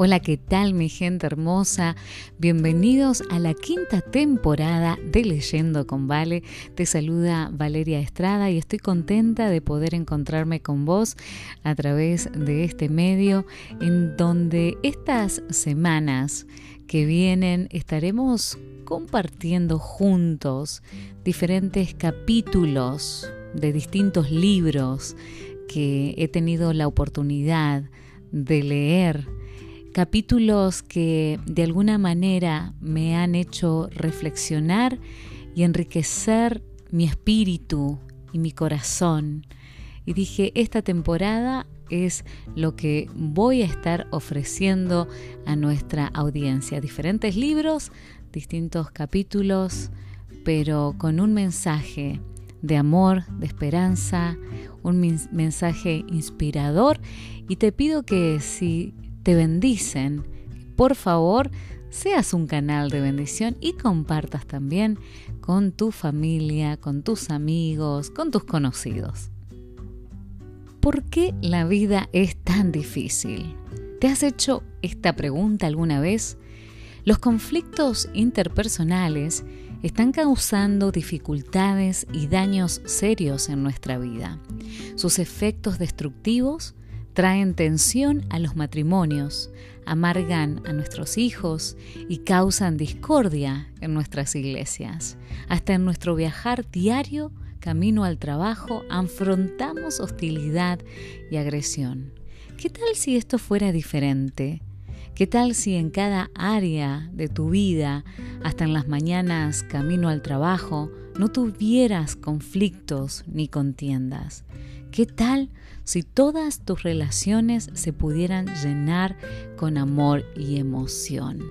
Hola, ¿qué tal mi gente hermosa? Bienvenidos a la quinta temporada de Leyendo con Vale. Te saluda Valeria Estrada y estoy contenta de poder encontrarme con vos a través de este medio en donde estas semanas que vienen estaremos compartiendo juntos diferentes capítulos de distintos libros que he tenido la oportunidad de leer capítulos que de alguna manera me han hecho reflexionar y enriquecer mi espíritu y mi corazón. Y dije, esta temporada es lo que voy a estar ofreciendo a nuestra audiencia. Diferentes libros, distintos capítulos, pero con un mensaje de amor, de esperanza, un mensaje inspirador. Y te pido que si te bendicen, por favor, seas un canal de bendición y compartas también con tu familia, con tus amigos, con tus conocidos. ¿Por qué la vida es tan difícil? ¿Te has hecho esta pregunta alguna vez? Los conflictos interpersonales están causando dificultades y daños serios en nuestra vida. Sus efectos destructivos traen tensión a los matrimonios, amargan a nuestros hijos y causan discordia en nuestras iglesias. Hasta en nuestro viajar diario, camino al trabajo, afrontamos hostilidad y agresión. ¿Qué tal si esto fuera diferente? ¿Qué tal si en cada área de tu vida, hasta en las mañanas camino al trabajo, no tuvieras conflictos ni contiendas? ¿Qué tal si todas tus relaciones se pudieran llenar con amor y emoción?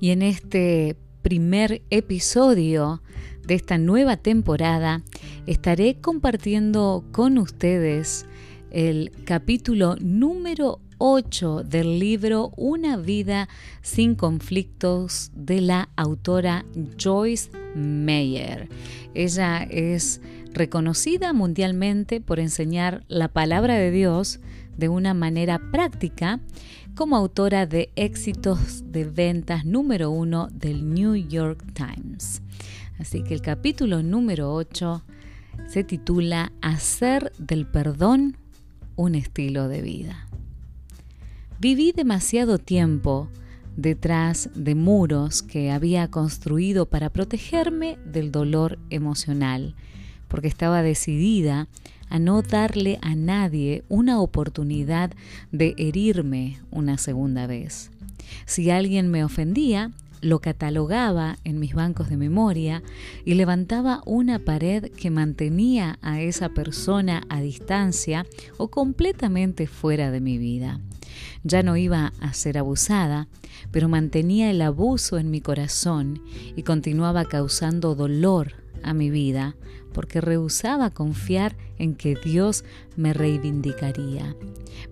Y en este primer episodio de esta nueva temporada estaré compartiendo con ustedes el capítulo número 8 del libro Una vida sin conflictos de la autora Joyce Meyer. Ella es reconocida mundialmente por enseñar la palabra de Dios de una manera práctica como autora de éxitos de ventas número uno del New York Times. Así que el capítulo número 8 se titula Hacer del perdón un estilo de vida. Viví demasiado tiempo detrás de muros que había construido para protegerme del dolor emocional porque estaba decidida a no darle a nadie una oportunidad de herirme una segunda vez. Si alguien me ofendía, lo catalogaba en mis bancos de memoria y levantaba una pared que mantenía a esa persona a distancia o completamente fuera de mi vida. Ya no iba a ser abusada, pero mantenía el abuso en mi corazón y continuaba causando dolor a mi vida porque rehusaba confiar en que Dios me reivindicaría.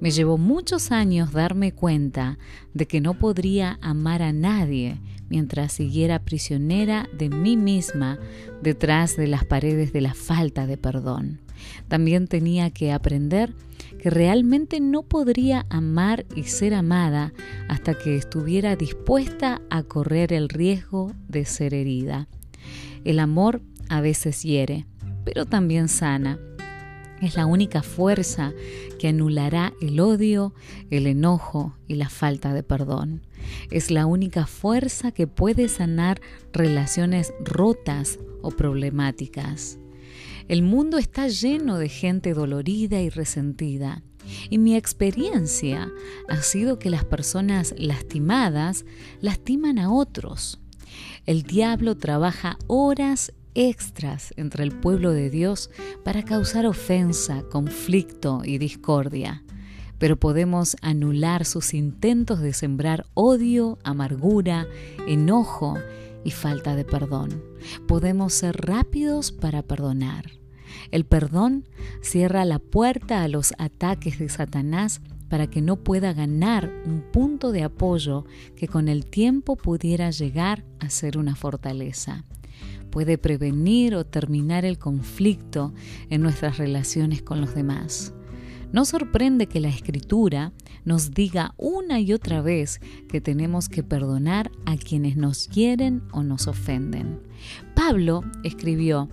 Me llevó muchos años darme cuenta de que no podría amar a nadie mientras siguiera prisionera de mí misma detrás de las paredes de la falta de perdón. También tenía que aprender que realmente no podría amar y ser amada hasta que estuviera dispuesta a correr el riesgo de ser herida. El amor a veces hiere, pero también sana. Es la única fuerza que anulará el odio, el enojo y la falta de perdón. Es la única fuerza que puede sanar relaciones rotas o problemáticas. El mundo está lleno de gente dolorida y resentida. Y mi experiencia ha sido que las personas lastimadas lastiman a otros. El diablo trabaja horas extras entre el pueblo de Dios para causar ofensa, conflicto y discordia. Pero podemos anular sus intentos de sembrar odio, amargura, enojo y falta de perdón. Podemos ser rápidos para perdonar. El perdón cierra la puerta a los ataques de Satanás para que no pueda ganar un punto de apoyo que con el tiempo pudiera llegar a ser una fortaleza puede prevenir o terminar el conflicto en nuestras relaciones con los demás. No sorprende que la escritura nos diga una y otra vez que tenemos que perdonar a quienes nos quieren o nos ofenden. Pablo escribió,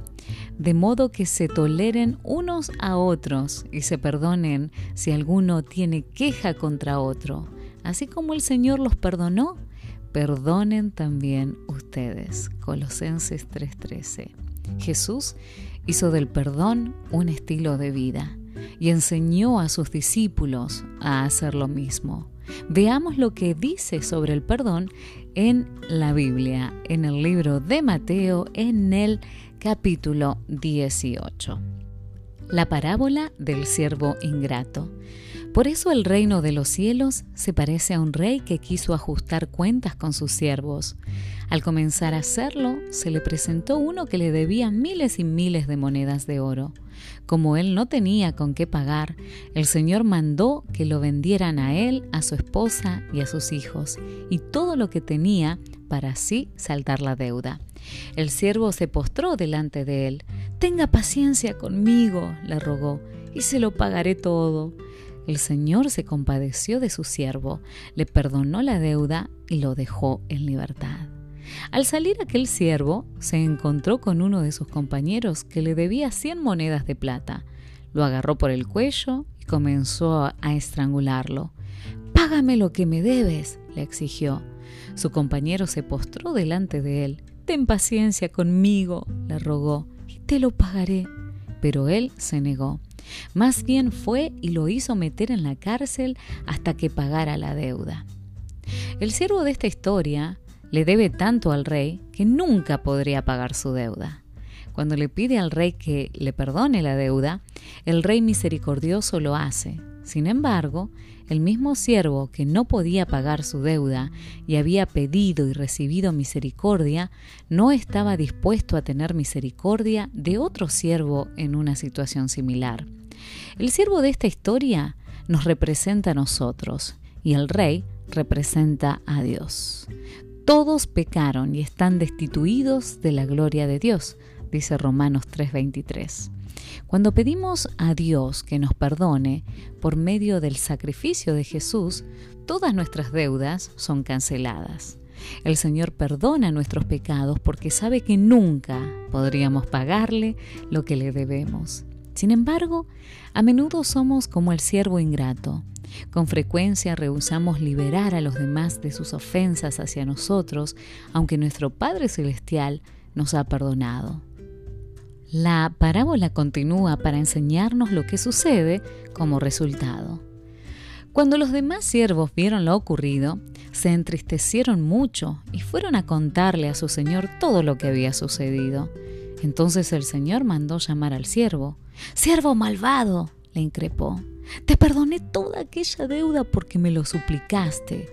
de modo que se toleren unos a otros y se perdonen si alguno tiene queja contra otro. Así como el Señor los perdonó, perdonen también ustedes. Colosenses 3:13. Jesús hizo del perdón un estilo de vida y enseñó a sus discípulos a hacer lo mismo. Veamos lo que dice sobre el perdón en la Biblia, en el libro de Mateo, en el capítulo 18. La parábola del siervo ingrato. Por eso el reino de los cielos se parece a un rey que quiso ajustar cuentas con sus siervos. Al comenzar a hacerlo, se le presentó uno que le debía miles y miles de monedas de oro. Como él no tenía con qué pagar, el Señor mandó que lo vendieran a él, a su esposa y a sus hijos, y todo lo que tenía para así saltar la deuda. El siervo se postró delante de él. Tenga paciencia conmigo, le rogó, y se lo pagaré todo. El Señor se compadeció de su siervo, le perdonó la deuda y lo dejó en libertad. Al salir aquel siervo, se encontró con uno de sus compañeros que le debía cien monedas de plata. Lo agarró por el cuello y comenzó a estrangularlo. Págame lo que me debes, le exigió. Su compañero se postró delante de él. Ten paciencia conmigo, le rogó, y te lo pagaré. Pero él se negó. Más bien fue y lo hizo meter en la cárcel hasta que pagara la deuda. El siervo de esta historia le debe tanto al rey que nunca podría pagar su deuda. Cuando le pide al rey que le perdone la deuda, el rey misericordioso lo hace. Sin embargo, el mismo siervo que no podía pagar su deuda y había pedido y recibido misericordia, no estaba dispuesto a tener misericordia de otro siervo en una situación similar. El siervo de esta historia nos representa a nosotros y el rey representa a Dios. Todos pecaron y están destituidos de la gloria de Dios, dice Romanos 3:23. Cuando pedimos a Dios que nos perdone por medio del sacrificio de Jesús, todas nuestras deudas son canceladas. El Señor perdona nuestros pecados porque sabe que nunca podríamos pagarle lo que le debemos. Sin embargo, a menudo somos como el siervo ingrato, con frecuencia rehusamos liberar a los demás de sus ofensas hacia nosotros, aunque nuestro Padre Celestial nos ha perdonado. La parábola continúa para enseñarnos lo que sucede como resultado. Cuando los demás siervos vieron lo ocurrido, se entristecieron mucho y fueron a contarle a su señor todo lo que había sucedido. Entonces el señor mandó llamar al siervo. Siervo malvado, le increpó. Te perdoné toda aquella deuda porque me lo suplicaste.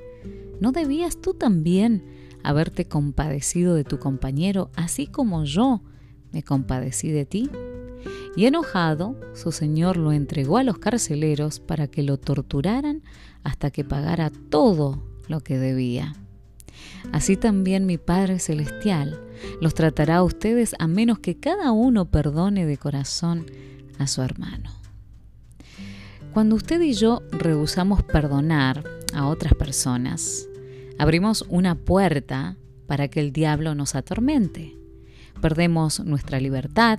¿No debías tú también haberte compadecido de tu compañero, así como yo me compadecí de ti? Y enojado, su señor lo entregó a los carceleros para que lo torturaran hasta que pagara todo lo que debía. Así también mi Padre Celestial los tratará a ustedes a menos que cada uno perdone de corazón a su hermano. Cuando usted y yo rehusamos perdonar a otras personas, abrimos una puerta para que el diablo nos atormente. Perdemos nuestra libertad,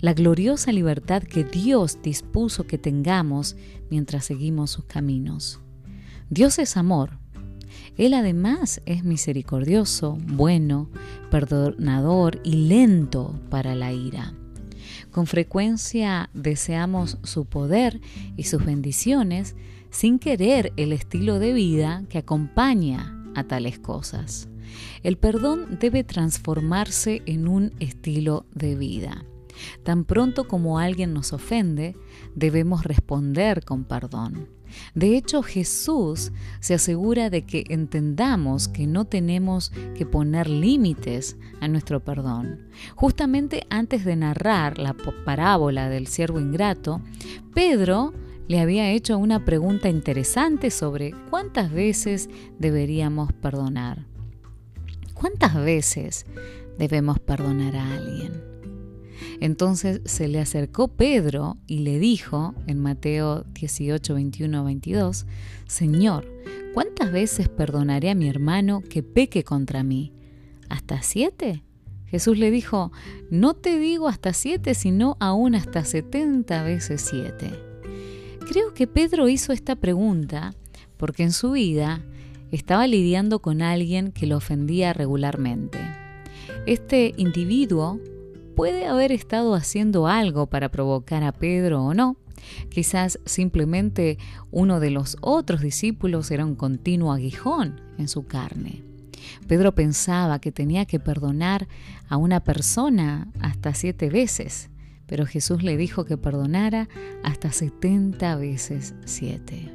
la gloriosa libertad que Dios dispuso que tengamos mientras seguimos sus caminos. Dios es amor. Él además es misericordioso, bueno, perdonador y lento para la ira. Con frecuencia deseamos su poder y sus bendiciones sin querer el estilo de vida que acompaña a tales cosas. El perdón debe transformarse en un estilo de vida. Tan pronto como alguien nos ofende, debemos responder con perdón. De hecho, Jesús se asegura de que entendamos que no tenemos que poner límites a nuestro perdón. Justamente antes de narrar la parábola del siervo ingrato, Pedro le había hecho una pregunta interesante sobre cuántas veces deberíamos perdonar. ¿Cuántas veces debemos perdonar a alguien? Entonces se le acercó Pedro y le dijo en Mateo 18, 21, 22, Señor, ¿cuántas veces perdonaré a mi hermano que peque contra mí? ¿Hasta siete? Jesús le dijo, no te digo hasta siete, sino aún hasta setenta veces siete. Creo que Pedro hizo esta pregunta porque en su vida estaba lidiando con alguien que lo ofendía regularmente. Este individuo puede haber estado haciendo algo para provocar a Pedro o no. Quizás simplemente uno de los otros discípulos era un continuo aguijón en su carne. Pedro pensaba que tenía que perdonar a una persona hasta siete veces, pero Jesús le dijo que perdonara hasta setenta veces siete.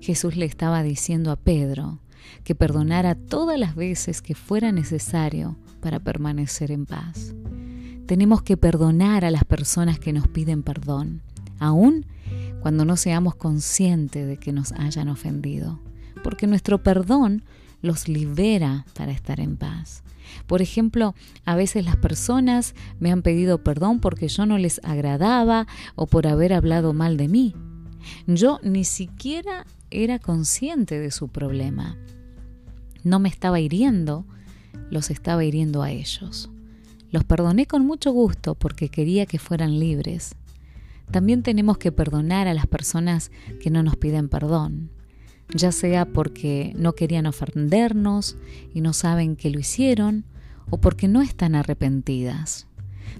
Jesús le estaba diciendo a Pedro que perdonara todas las veces que fuera necesario para permanecer en paz. Tenemos que perdonar a las personas que nos piden perdón, aun cuando no seamos conscientes de que nos hayan ofendido, porque nuestro perdón los libera para estar en paz. Por ejemplo, a veces las personas me han pedido perdón porque yo no les agradaba o por haber hablado mal de mí. Yo ni siquiera era consciente de su problema. No me estaba hiriendo, los estaba hiriendo a ellos. Los perdoné con mucho gusto porque quería que fueran libres. También tenemos que perdonar a las personas que no nos piden perdón, ya sea porque no querían ofendernos y no saben que lo hicieron, o porque no están arrepentidas.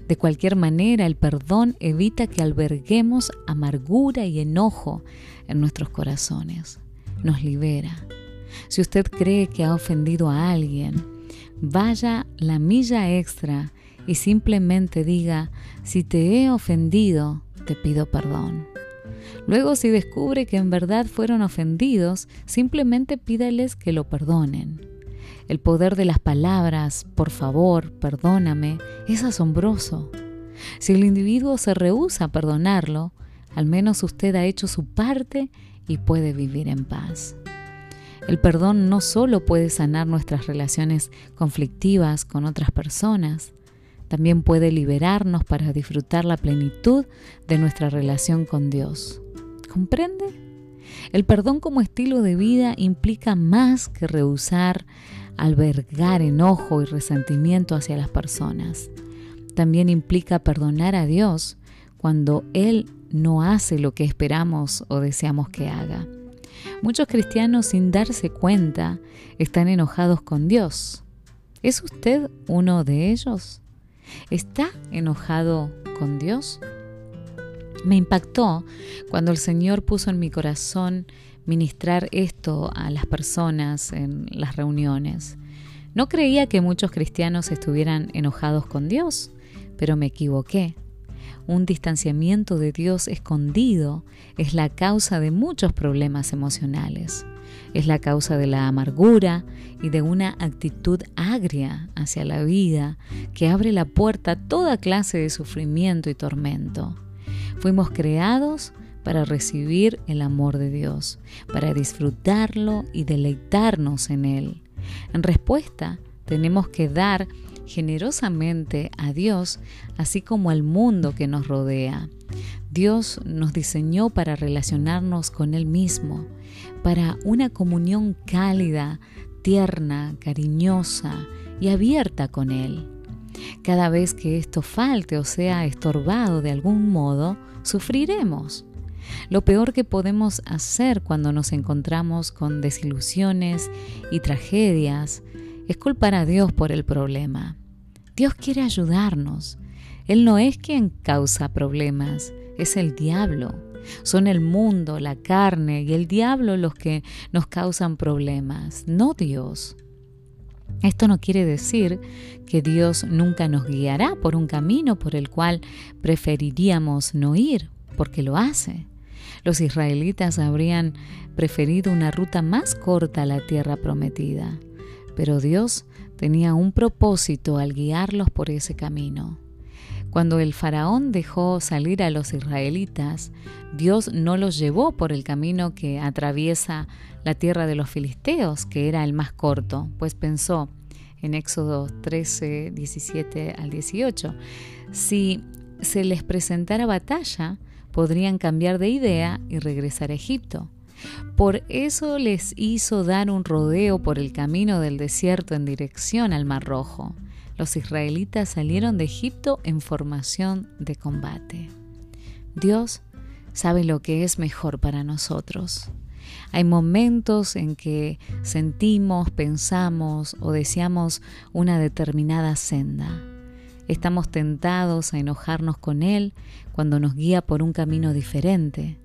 De cualquier manera, el perdón evita que alberguemos amargura y enojo en nuestros corazones. Nos libera. Si usted cree que ha ofendido a alguien, vaya la milla extra y simplemente diga, si te he ofendido, te pido perdón. Luego, si descubre que en verdad fueron ofendidos, simplemente pídales que lo perdonen. El poder de las palabras, por favor, perdóname, es asombroso. Si el individuo se rehúsa a perdonarlo, al menos usted ha hecho su parte y puede vivir en paz. El perdón no solo puede sanar nuestras relaciones conflictivas con otras personas, también puede liberarnos para disfrutar la plenitud de nuestra relación con Dios. ¿Comprende? El perdón como estilo de vida implica más que rehusar albergar enojo y resentimiento hacia las personas. También implica perdonar a Dios cuando Él no hace lo que esperamos o deseamos que haga. Muchos cristianos sin darse cuenta están enojados con Dios. ¿Es usted uno de ellos? ¿Está enojado con Dios? Me impactó cuando el Señor puso en mi corazón ministrar esto a las personas en las reuniones. No creía que muchos cristianos estuvieran enojados con Dios, pero me equivoqué. Un distanciamiento de Dios escondido es la causa de muchos problemas emocionales es la causa de la amargura y de una actitud agria hacia la vida que abre la puerta a toda clase de sufrimiento y tormento. Fuimos creados para recibir el amor de Dios, para disfrutarlo y deleitarnos en Él. En respuesta, tenemos que dar generosamente a Dios, así como al mundo que nos rodea. Dios nos diseñó para relacionarnos con Él mismo, para una comunión cálida, tierna, cariñosa y abierta con Él. Cada vez que esto falte o sea estorbado de algún modo, sufriremos. Lo peor que podemos hacer cuando nos encontramos con desilusiones y tragedias es culpar a Dios por el problema. Dios quiere ayudarnos. Él no es quien causa problemas, es el diablo. Son el mundo, la carne y el diablo los que nos causan problemas, no Dios. Esto no quiere decir que Dios nunca nos guiará por un camino por el cual preferiríamos no ir, porque lo hace. Los israelitas habrían preferido una ruta más corta a la tierra prometida, pero Dios tenía un propósito al guiarlos por ese camino. Cuando el faraón dejó salir a los israelitas, Dios no los llevó por el camino que atraviesa la tierra de los filisteos, que era el más corto, pues pensó en Éxodo 13, 17 al 18, si se les presentara batalla, podrían cambiar de idea y regresar a Egipto. Por eso les hizo dar un rodeo por el camino del desierto en dirección al Mar Rojo. Los israelitas salieron de Egipto en formación de combate. Dios sabe lo que es mejor para nosotros. Hay momentos en que sentimos, pensamos o deseamos una determinada senda. Estamos tentados a enojarnos con Él cuando nos guía por un camino diferente,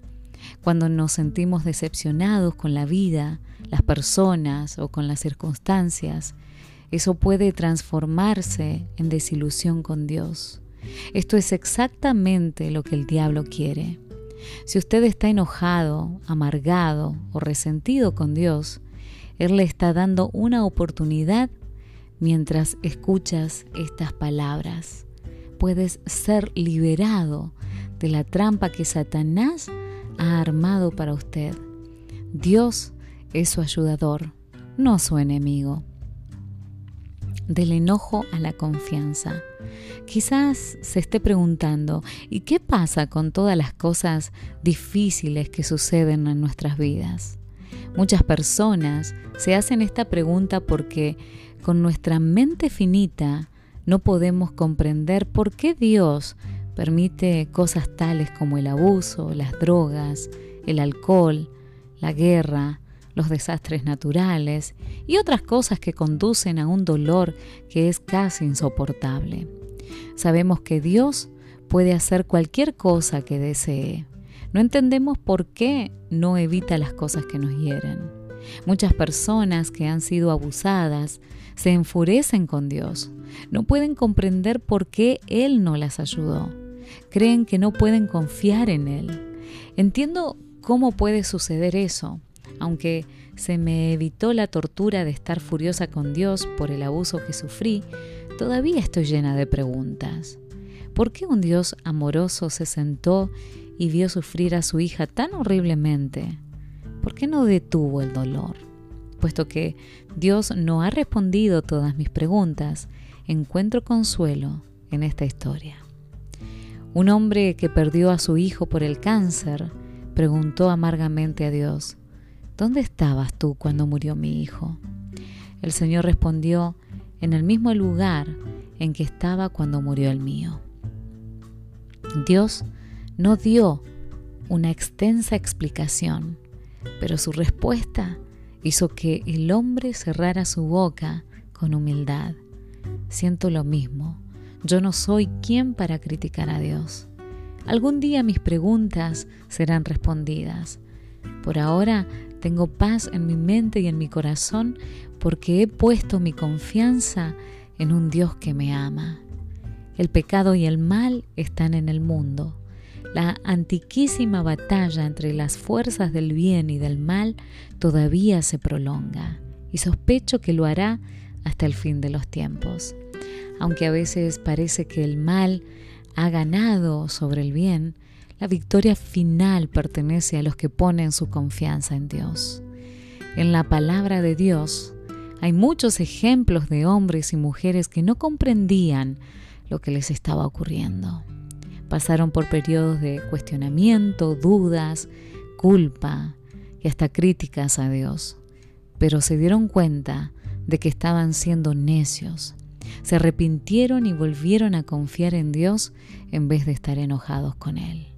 cuando nos sentimos decepcionados con la vida, las personas o con las circunstancias. Eso puede transformarse en desilusión con Dios. Esto es exactamente lo que el diablo quiere. Si usted está enojado, amargado o resentido con Dios, Él le está dando una oportunidad mientras escuchas estas palabras. Puedes ser liberado de la trampa que Satanás ha armado para usted. Dios es su ayudador, no su enemigo del enojo a la confianza. Quizás se esté preguntando, ¿y qué pasa con todas las cosas difíciles que suceden en nuestras vidas? Muchas personas se hacen esta pregunta porque con nuestra mente finita no podemos comprender por qué Dios permite cosas tales como el abuso, las drogas, el alcohol, la guerra, los desastres naturales y otras cosas que conducen a un dolor que es casi insoportable. Sabemos que Dios puede hacer cualquier cosa que desee. No entendemos por qué no evita las cosas que nos hieren. Muchas personas que han sido abusadas se enfurecen con Dios. No pueden comprender por qué Él no las ayudó. Creen que no pueden confiar en Él. Entiendo cómo puede suceder eso aunque se me evitó la tortura de estar furiosa con Dios por el abuso que sufrí, todavía estoy llena de preguntas. ¿Por qué un Dios amoroso se sentó y vio sufrir a su hija tan horriblemente? ¿Por qué no detuvo el dolor? Puesto que Dios no ha respondido todas mis preguntas, encuentro consuelo en esta historia. Un hombre que perdió a su hijo por el cáncer preguntó amargamente a Dios, ¿Dónde estabas tú cuando murió mi hijo? El Señor respondió, en el mismo lugar en que estaba cuando murió el mío. Dios no dio una extensa explicación, pero su respuesta hizo que el hombre cerrara su boca con humildad. Siento lo mismo. Yo no soy quien para criticar a Dios. Algún día mis preguntas serán respondidas. Por ahora tengo paz en mi mente y en mi corazón porque he puesto mi confianza en un Dios que me ama. El pecado y el mal están en el mundo. La antiquísima batalla entre las fuerzas del bien y del mal todavía se prolonga y sospecho que lo hará hasta el fin de los tiempos. Aunque a veces parece que el mal ha ganado sobre el bien, la victoria final pertenece a los que ponen su confianza en Dios. En la palabra de Dios hay muchos ejemplos de hombres y mujeres que no comprendían lo que les estaba ocurriendo. Pasaron por periodos de cuestionamiento, dudas, culpa y hasta críticas a Dios, pero se dieron cuenta de que estaban siendo necios. Se arrepintieron y volvieron a confiar en Dios en vez de estar enojados con Él.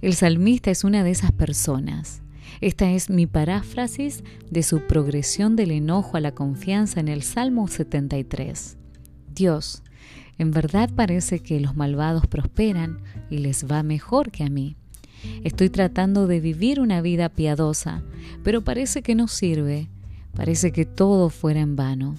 El salmista es una de esas personas. Esta es mi paráfrasis de su progresión del enojo a la confianza en el Salmo 73. Dios, en verdad parece que los malvados prosperan y les va mejor que a mí. Estoy tratando de vivir una vida piadosa, pero parece que no sirve, parece que todo fuera en vano.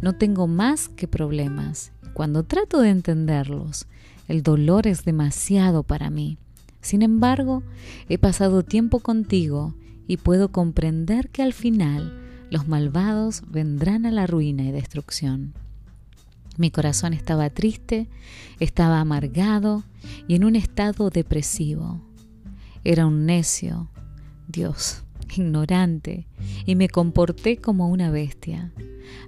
No tengo más que problemas. Cuando trato de entenderlos, el dolor es demasiado para mí. Sin embargo, he pasado tiempo contigo y puedo comprender que al final los malvados vendrán a la ruina y destrucción. Mi corazón estaba triste, estaba amargado y en un estado depresivo. Era un necio, Dios, ignorante, y me comporté como una bestia.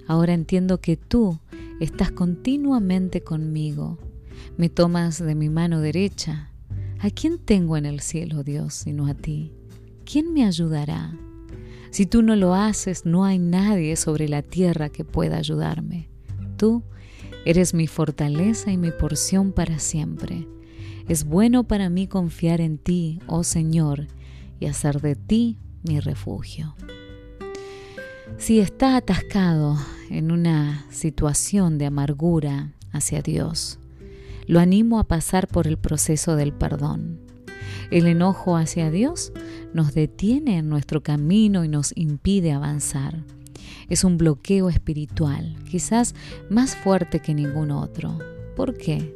Ahora entiendo que tú estás continuamente conmigo Me tomas de mi mano derecha. ¿A quién tengo en el cielo, Dios, sino a ti? ¿Quién me ayudará? Si tú no lo haces, no hay nadie sobre la tierra que pueda ayudarme. Tú eres mi fortaleza y mi porción para siempre. Es bueno para mí confiar en ti, oh Señor, y hacer de ti mi refugio. Si está atascado en una situación de amargura hacia Dios, lo animo a pasar por el proceso del perdón. El enojo hacia Dios nos detiene en nuestro camino y nos impide avanzar. Es un bloqueo espiritual, quizás más fuerte que ningún otro. ¿Por qué?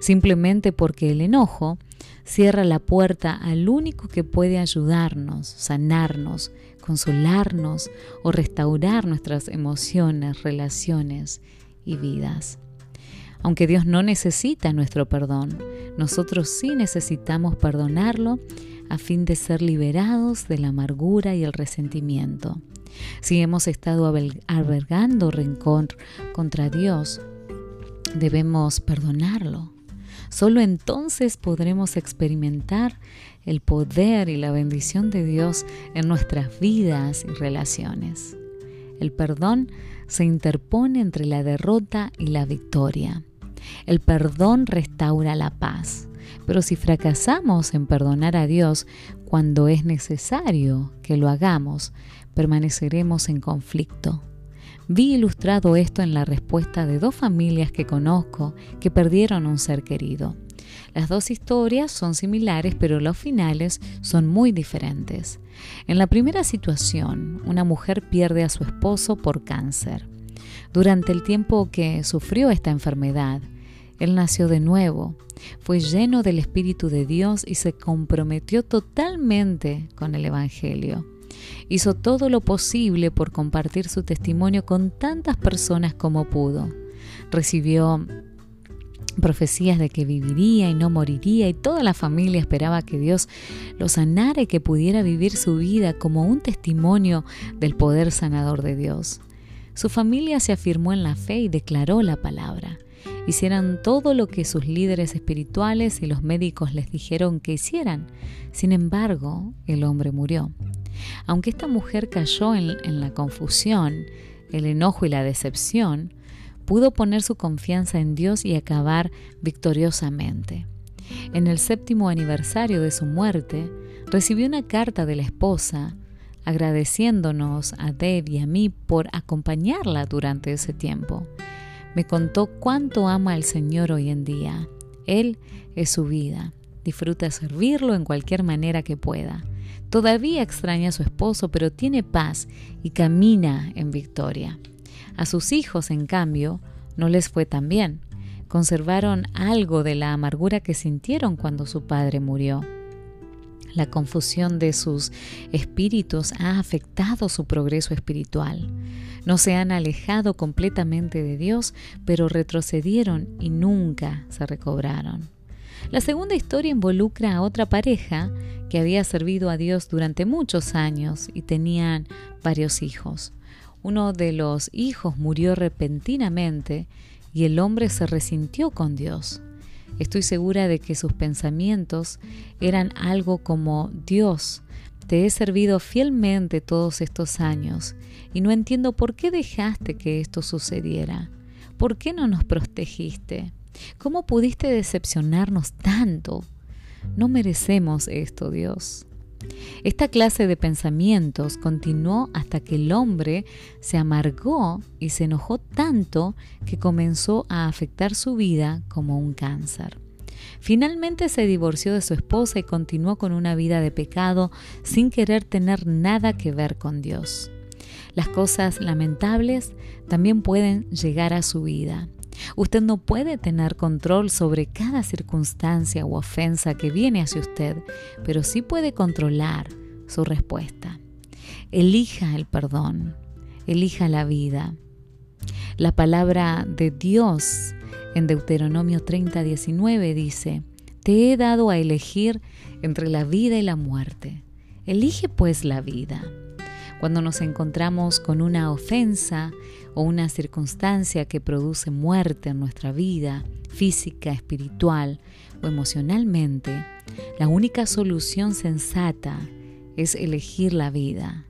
Simplemente porque el enojo cierra la puerta al único que puede ayudarnos, sanarnos, consolarnos o restaurar nuestras emociones, relaciones y vidas. Aunque Dios no necesita nuestro perdón, nosotros sí necesitamos perdonarlo a fin de ser liberados de la amargura y el resentimiento. Si hemos estado albergando rencor contra Dios, debemos perdonarlo. Solo entonces podremos experimentar el poder y la bendición de Dios en nuestras vidas y relaciones. El perdón se interpone entre la derrota y la victoria. El perdón restaura la paz. Pero si fracasamos en perdonar a Dios cuando es necesario que lo hagamos, permaneceremos en conflicto. Vi ilustrado esto en la respuesta de dos familias que conozco que perdieron un ser querido. Las dos historias son similares, pero los finales son muy diferentes. En la primera situación, una mujer pierde a su esposo por cáncer. Durante el tiempo que sufrió esta enfermedad, él nació de nuevo, fue lleno del Espíritu de Dios y se comprometió totalmente con el Evangelio. Hizo todo lo posible por compartir su testimonio con tantas personas como pudo. Recibió profecías de que viviría y no moriría y toda la familia esperaba que Dios lo sanara y que pudiera vivir su vida como un testimonio del poder sanador de Dios. Su familia se afirmó en la fe y declaró la palabra hicieran todo lo que sus líderes espirituales y los médicos les dijeron que hicieran. Sin embargo, el hombre murió. Aunque esta mujer cayó en, la confusión, el enojo y la decepción, pudo poner su confianza en Dios y acabar victoriosamente. En el séptimo aniversario de su muerte, recibió una carta de la esposa agradeciéndonos a Deb y a mí por acompañarla durante ese tiempo me contó cuánto ama al Señor hoy en día. Él es su vida. Disfruta servirlo en cualquier manera que pueda. Todavía extraña a su esposo, pero tiene paz y camina en victoria. A sus hijos, en cambio, no les fue tan bien. Conservaron algo de la amargura que sintieron cuando su padre murió. La confusión de sus espíritus ha afectado su progreso espiritual. No se han alejado completamente de Dios, pero retrocedieron y nunca se recobraron. La segunda historia involucra a otra pareja que había servido a Dios durante muchos años y tenían varios hijos. Uno de los hijos murió repentinamente y el hombre se resintió con Dios. Estoy segura de que sus pensamientos eran algo como Dios, te he servido fielmente todos estos años y no entiendo por qué dejaste que esto sucediera. ¿Por qué no nos protegiste? ¿Cómo pudiste decepcionarnos tanto? No merecemos esto, Dios. Esta clase de pensamientos continuó hasta que el hombre se amargó y se enojó tanto que comenzó a afectar su vida como un cáncer. Finalmente se divorció de su esposa y continuó con una vida de pecado sin querer tener nada que ver con Dios. Las cosas lamentables también pueden llegar a su vida. Usted no puede tener control sobre cada circunstancia u ofensa que viene hacia usted, pero sí puede controlar su respuesta. Elija el perdón, elija la vida. La palabra de Dios en Deuteronomio 30, 19 dice, Te he dado a elegir entre la vida y la muerte. Elige pues la vida Cuando nos encontramos con una ofensa o una circunstancia que produce muerte en nuestra vida, física, espiritual o emocionalmente, la única solución sensata es elegir la vida.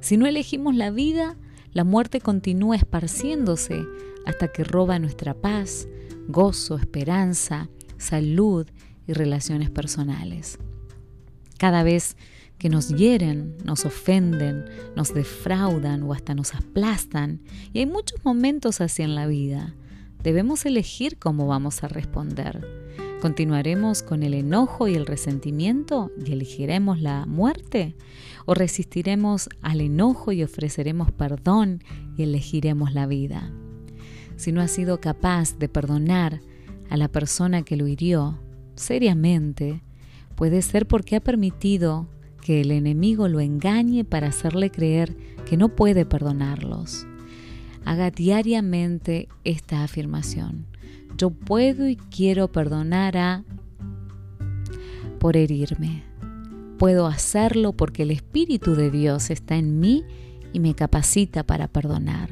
Si no elegimos la vida, la muerte continúa esparciéndose hasta que roba nuestra paz, gozo, esperanza, salud y relaciones personales. Cada vez que nos hieren, nos ofenden, nos defraudan o hasta nos aplastan. Y hay muchos momentos así en la vida. Debemos elegir cómo vamos a responder. ¿Continuaremos con el enojo y el resentimiento y elegiremos la muerte? ¿O resistiremos al enojo y ofreceremos perdón y elegiremos la vida? Si no ha sido capaz de perdonar a la persona que lo hirió seriamente, puede ser porque ha permitido que el enemigo lo engañe para hacerle creer que no puede perdonarlos. Haga diariamente esta afirmación. Yo puedo y quiero perdonar a por herirme. Puedo hacerlo porque el Espíritu de Dios está en mí y me capacita para perdonar.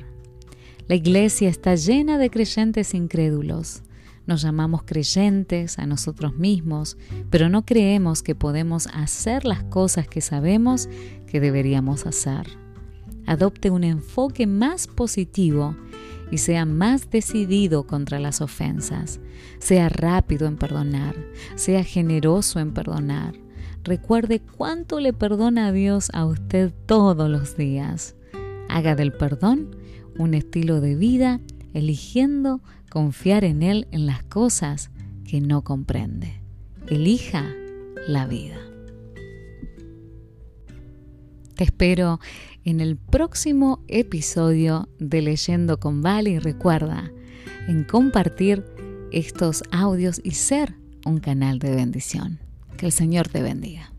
La iglesia está llena de creyentes incrédulos nos llamamos creyentes a nosotros mismos, pero no creemos que podemos hacer las cosas que sabemos que deberíamos hacer. Adopte un enfoque más positivo y sea más decidido contra las ofensas. Sea rápido en perdonar, sea generoso en perdonar. Recuerde cuánto le perdona a Dios a usted todos los días. Haga del perdón un estilo de vida eligiendo confiar en Él en las cosas que no comprende. Elija la vida. Te espero en el próximo episodio de Leyendo con Vale y recuerda en compartir estos audios y ser un canal de bendición. Que el Señor te bendiga.